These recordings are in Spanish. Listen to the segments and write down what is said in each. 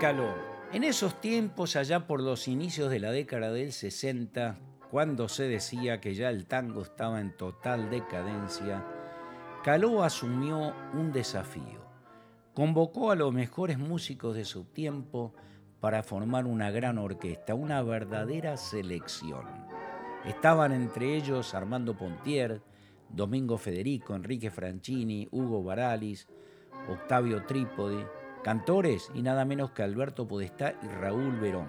Caló. En esos tiempos, allá por los inicios de la década del 60, cuando se decía que ya el tango estaba en total decadencia, Caló asumió un desafío. Convocó a los mejores músicos de su tiempo para formar una gran orquesta, una verdadera selección. Estaban entre ellos Armando Pontier, Domingo Federico, Enrique Franchini, Hugo Baralis, Octavio Trípode, cantores y nada menos que Alberto Podestá y Raúl Verón.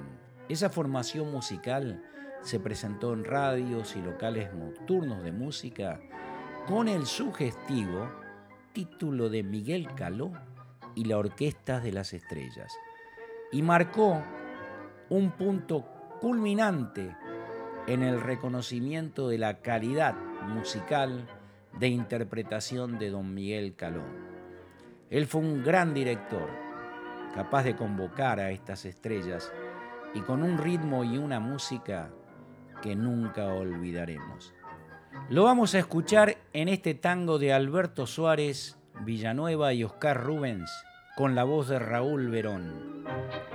Esa formación musical se presentó en radios y locales nocturnos de música con el sugestivo título de Miguel Caló y la Orquesta de las Estrellas y marcó un punto culminante en el reconocimiento de la calidad musical de interpretación de don Miguel Caló. Él fue un gran director, capaz de convocar a estas estrellas y con un ritmo y una música que nunca olvidaremos. Lo vamos a escuchar en este tango de Alberto Suárez, Villanueva y Oscar Rubens, con la voz de Raúl Verón,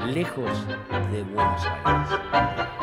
lejos de Buenos Aires.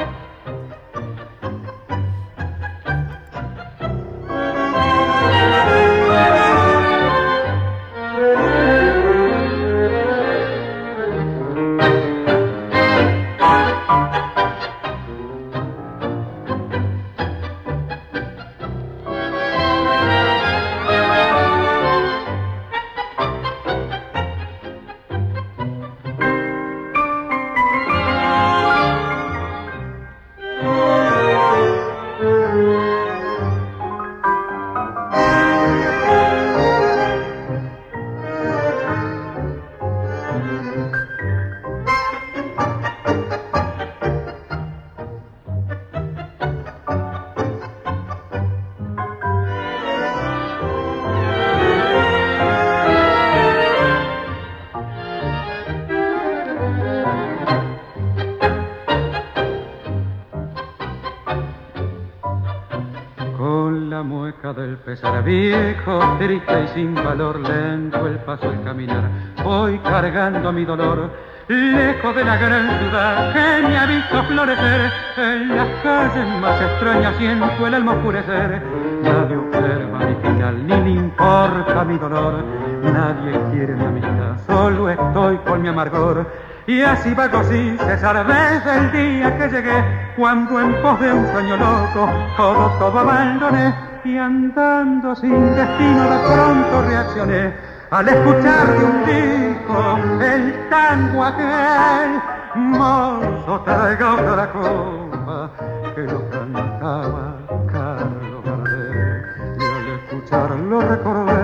Triste y sin valor, lento el paso al caminar, voy cargando mi dolor, lejos de la gran ciudad que me ha visto florecer, en las calles más extrañas siento el alma oscurecer, nadie observa mi final, ni le importa mi dolor, nadie quiere mi amistad, solo estoy con mi amargor, y así vago sin cesar desde el día que llegué, cuando en pos de un sueño loco todo, todo abandoné, y andando sin destino de pronto reaccioné al escuchar de un disco el tango aquel mozo traiga otra copa que lo cantaba Carlos Gardel y al escucharlo recordé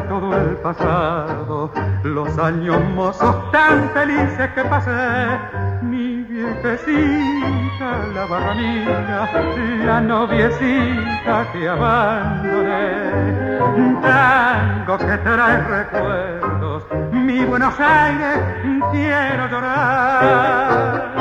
pasado los años mozos tan felices que pasé mi viejecita, la barramina, la noviecita que abandoné. Tango que trae recuerdos, mi Buenos Aires, quiero llorar.